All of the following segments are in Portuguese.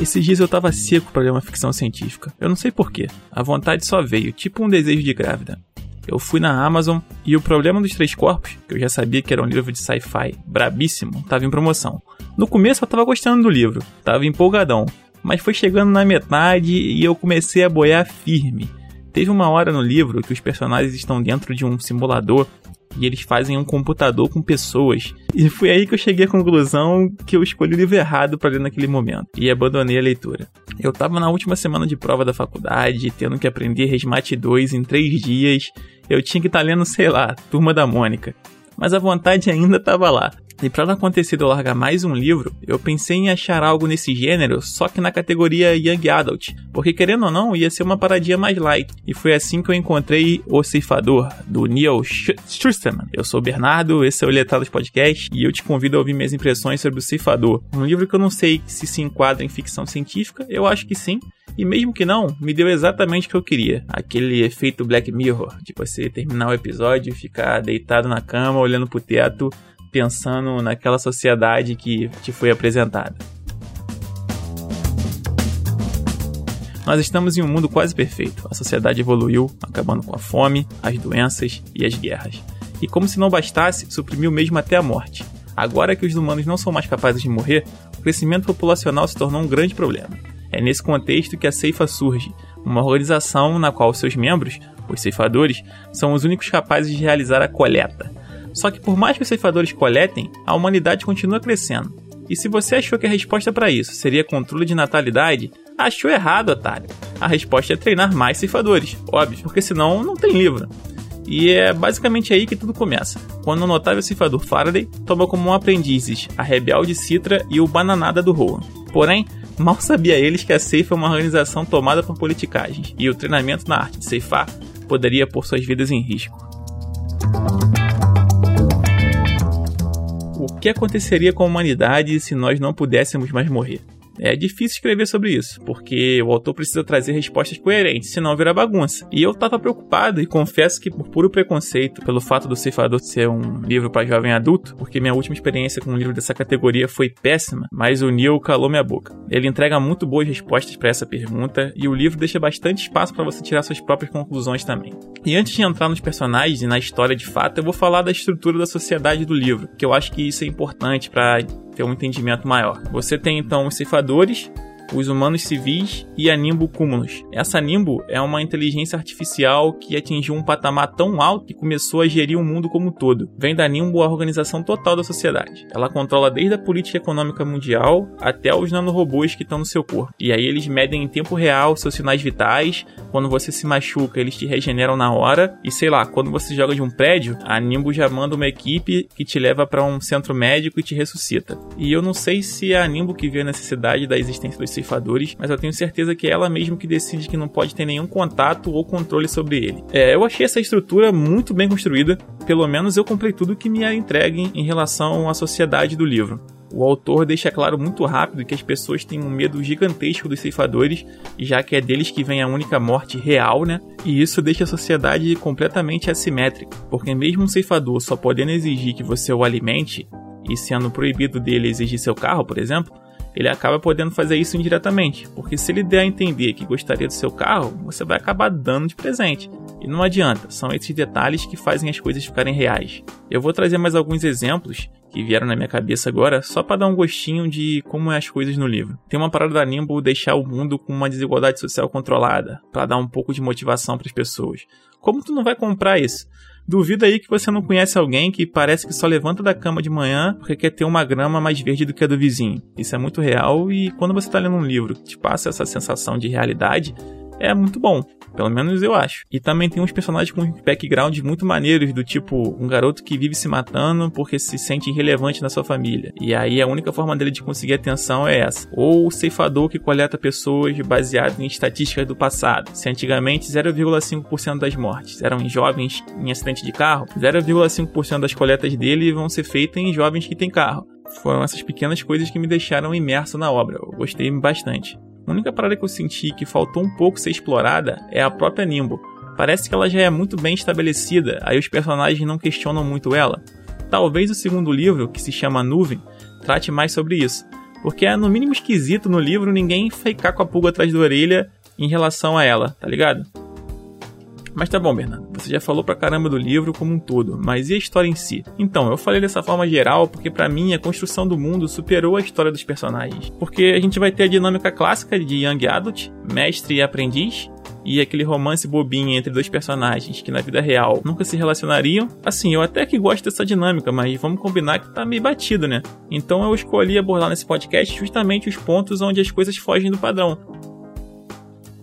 Esses dias eu tava seco para ler uma ficção científica. Eu não sei porquê. A vontade só veio, tipo um desejo de grávida. Eu fui na Amazon e o Problema dos Três Corpos, que eu já sabia que era um livro de sci-fi brabíssimo, tava em promoção. No começo eu tava gostando do livro, tava empolgadão, mas foi chegando na metade e eu comecei a boiar firme. Teve uma hora no livro que os personagens estão dentro de um simulador e eles fazem um computador com pessoas. E foi aí que eu cheguei à conclusão que eu escolhi o livro errado para ler naquele momento e abandonei a leitura. Eu estava na última semana de prova da faculdade, tendo que aprender Resmate 2 em três dias. Eu tinha que estar tá lendo, sei lá, Turma da Mônica. Mas a vontade ainda estava lá. E para não acontecer de eu largar mais um livro, eu pensei em achar algo nesse gênero, só que na categoria Young Adult, porque querendo ou não, ia ser uma paradinha mais light. E foi assim que eu encontrei O Ceifador, do Neil Schusterman. Eu sou o Bernardo, esse é o Letrados Podcast, e eu te convido a ouvir minhas impressões sobre O Ceifador, um livro que eu não sei se se enquadra em ficção científica, eu acho que sim, e mesmo que não, me deu exatamente o que eu queria. Aquele efeito Black Mirror, de você terminar o episódio e ficar deitado na cama, olhando pro teto, pensando naquela sociedade que te foi apresentada. Nós estamos em um mundo quase perfeito. A sociedade evoluiu, acabando com a fome, as doenças e as guerras. E como se não bastasse, suprimiu mesmo até a morte. Agora que os humanos não são mais capazes de morrer, o crescimento populacional se tornou um grande problema. É nesse contexto que a Ceifa surge, uma organização na qual seus membros, os ceifadores, são os únicos capazes de realizar a coleta, só que por mais que os ceifadores coletem, a humanidade continua crescendo. E se você achou que a resposta para isso seria controle de natalidade, achou errado, otário. A resposta é treinar mais ceifadores, óbvio, porque senão não tem livro. E é basicamente aí que tudo começa, quando o notável ceifador Faraday toma como aprendizes a rebelde Citra e o Bananada do Rohan. Porém, mal sabia eles que a Ceifa é uma organização tomada por politicagens, e o treinamento na arte de ceifar poderia pôr suas vidas em risco. Que aconteceria com a humanidade se nós não pudéssemos mais morrer? É difícil escrever sobre isso, porque o autor precisa trazer respostas coerentes, senão vira bagunça. E eu tava preocupado e confesso que por puro preconceito, pelo fato do Ceifador ser um livro para jovem adulto, porque minha última experiência com um livro dessa categoria foi péssima, mas o Neil calou minha boca. Ele entrega muito boas respostas para essa pergunta e o livro deixa bastante espaço para você tirar suas próprias conclusões também. E antes de entrar nos personagens e na história de fato, eu vou falar da estrutura da sociedade do livro, que eu acho que isso é importante para ter um entendimento maior. Você tem então os ceifadores, os humanos civis e a Nimbo Cumulus. Essa Nimbo é uma inteligência artificial que atingiu um patamar tão alto que começou a gerir o mundo como um todo. Vem da Nimbo a organização total da sociedade. Ela controla desde a política econômica mundial até os nanorobôs que estão no seu corpo. E aí eles medem em tempo real seus sinais vitais. Quando você se machuca, eles te regeneram na hora. E sei lá, quando você joga de um prédio, a Nimbo já manda uma equipe que te leva para um centro médico e te ressuscita. E eu não sei se é a Nimbo que vê a necessidade da existência dos ceifadores, mas eu tenho certeza que é ela mesma que decide que não pode ter nenhum contato ou controle sobre ele. É, eu achei essa estrutura muito bem construída, pelo menos eu comprei tudo que me era entregue em relação à sociedade do livro. O autor deixa claro muito rápido que as pessoas têm um medo gigantesco dos ceifadores, já que é deles que vem a única morte real, né? E isso deixa a sociedade completamente assimétrica, porque mesmo um ceifador só podendo exigir que você o alimente, e sendo proibido dele exigir seu carro, por exemplo, ele acaba podendo fazer isso indiretamente, porque se ele der a entender que gostaria do seu carro, você vai acabar dando de presente. E não adianta, são esses detalhes que fazem as coisas ficarem reais. Eu vou trazer mais alguns exemplos que vieram na minha cabeça agora, só para dar um gostinho de como é as coisas no livro. Tem uma parada da Nimble deixar o mundo com uma desigualdade social controlada, para dar um pouco de motivação para as pessoas. Como tu não vai comprar isso? Duvido aí que você não conhece alguém que parece que só levanta da cama de manhã porque quer ter uma grama mais verde do que a do vizinho. Isso é muito real e quando você está lendo um livro que te passa essa sensação de realidade, é muito bom. Pelo menos eu acho. E também tem uns personagens com background muito maneiros, do tipo um garoto que vive se matando porque se sente irrelevante na sua família. E aí a única forma dele de conseguir atenção é essa. Ou o ceifador que coleta pessoas baseado em estatísticas do passado. Se antigamente 0,5% das mortes eram em jovens em acidente de carro, 0,5% das coletas dele vão ser feitas em jovens que têm carro. Foram essas pequenas coisas que me deixaram imerso na obra. Eu gostei bastante. A única parada que eu senti que faltou um pouco ser explorada é a própria Nimbo. Parece que ela já é muito bem estabelecida, aí os personagens não questionam muito ela. Talvez o segundo livro, que se chama Nuvem, trate mais sobre isso. Porque é no mínimo esquisito no livro ninguém ficar com a pulga atrás da orelha em relação a ela, tá ligado? Mas tá bom, Bernardo, você já falou pra caramba do livro como um todo, mas e a história em si? Então, eu falei dessa forma geral porque para mim a construção do mundo superou a história dos personagens. Porque a gente vai ter a dinâmica clássica de Young Adult, mestre e aprendiz, e aquele romance bobinho entre dois personagens que na vida real nunca se relacionariam. Assim, eu até que gosto dessa dinâmica, mas vamos combinar que tá meio batido, né? Então eu escolhi abordar nesse podcast justamente os pontos onde as coisas fogem do padrão.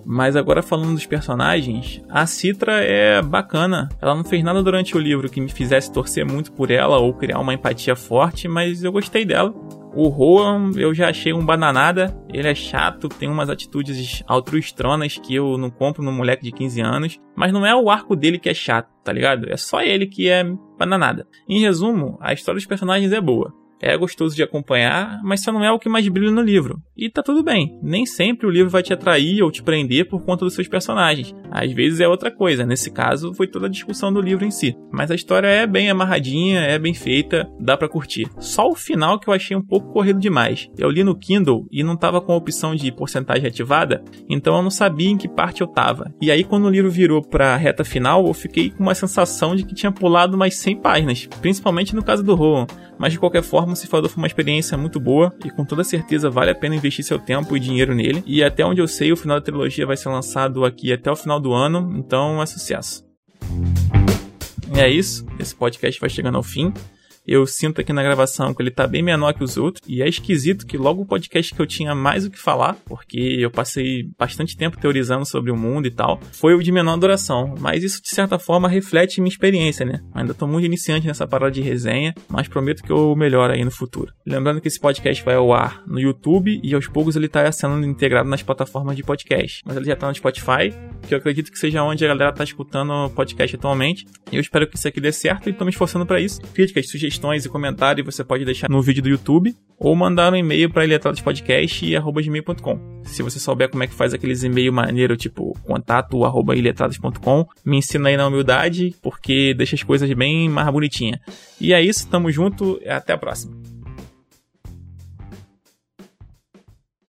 Mas agora falando dos personagens, a Citra é bacana. Ela não fez nada durante o livro que me fizesse torcer muito por ela ou criar uma empatia forte, mas eu gostei dela. O Roan eu já achei um bananada. Ele é chato, tem umas atitudes altruistronas que eu não compro num moleque de 15 anos. Mas não é o arco dele que é chato, tá ligado? É só ele que é bananada. Em resumo, a história dos personagens é boa é gostoso de acompanhar, mas só não é o que mais brilha no livro. E tá tudo bem, nem sempre o livro vai te atrair ou te prender por conta dos seus personagens. Às vezes é outra coisa, nesse caso foi toda a discussão do livro em si. Mas a história é bem amarradinha, é bem feita, dá para curtir. Só o final que eu achei um pouco corrido demais. Eu li no Kindle e não tava com a opção de porcentagem ativada, então eu não sabia em que parte eu tava. E aí quando o livro virou pra reta final, eu fiquei com uma sensação de que tinha pulado mais 100 páginas, principalmente no caso do Rowan. Mas de qualquer forma, o Cifrador foi uma experiência muito boa e com toda certeza vale a pena investir seu tempo e dinheiro nele. E até onde eu sei, o final da trilogia vai ser lançado aqui até o final do ano, então é sucesso. É isso, esse podcast vai chegando ao fim eu sinto aqui na gravação que ele tá bem menor que os outros. E é esquisito que logo o podcast que eu tinha mais o que falar, porque eu passei bastante tempo teorizando sobre o mundo e tal, foi o de menor duração. Mas isso, de certa forma, reflete minha experiência, né? Ainda tô muito iniciante nessa parada de resenha, mas prometo que eu melhoro aí no futuro. Lembrando que esse podcast vai ao ar no YouTube e aos poucos ele tá sendo integrado nas plataformas de podcast. Mas ele já tá no Spotify, que eu acredito que seja onde a galera tá escutando o podcast atualmente. Eu espero que isso aqui dê certo e tô me esforçando para isso. Críticas, sugestões e comentários você pode deixar no vídeo do YouTube ou mandar um e-mail para iletradospodcast.com. Se você souber como é que faz aqueles e-mail maneiro, tipo contato@iletrados.com, me ensina aí na humildade, porque deixa as coisas bem mais bonitinhas. E é isso, tamo junto, até a próxima.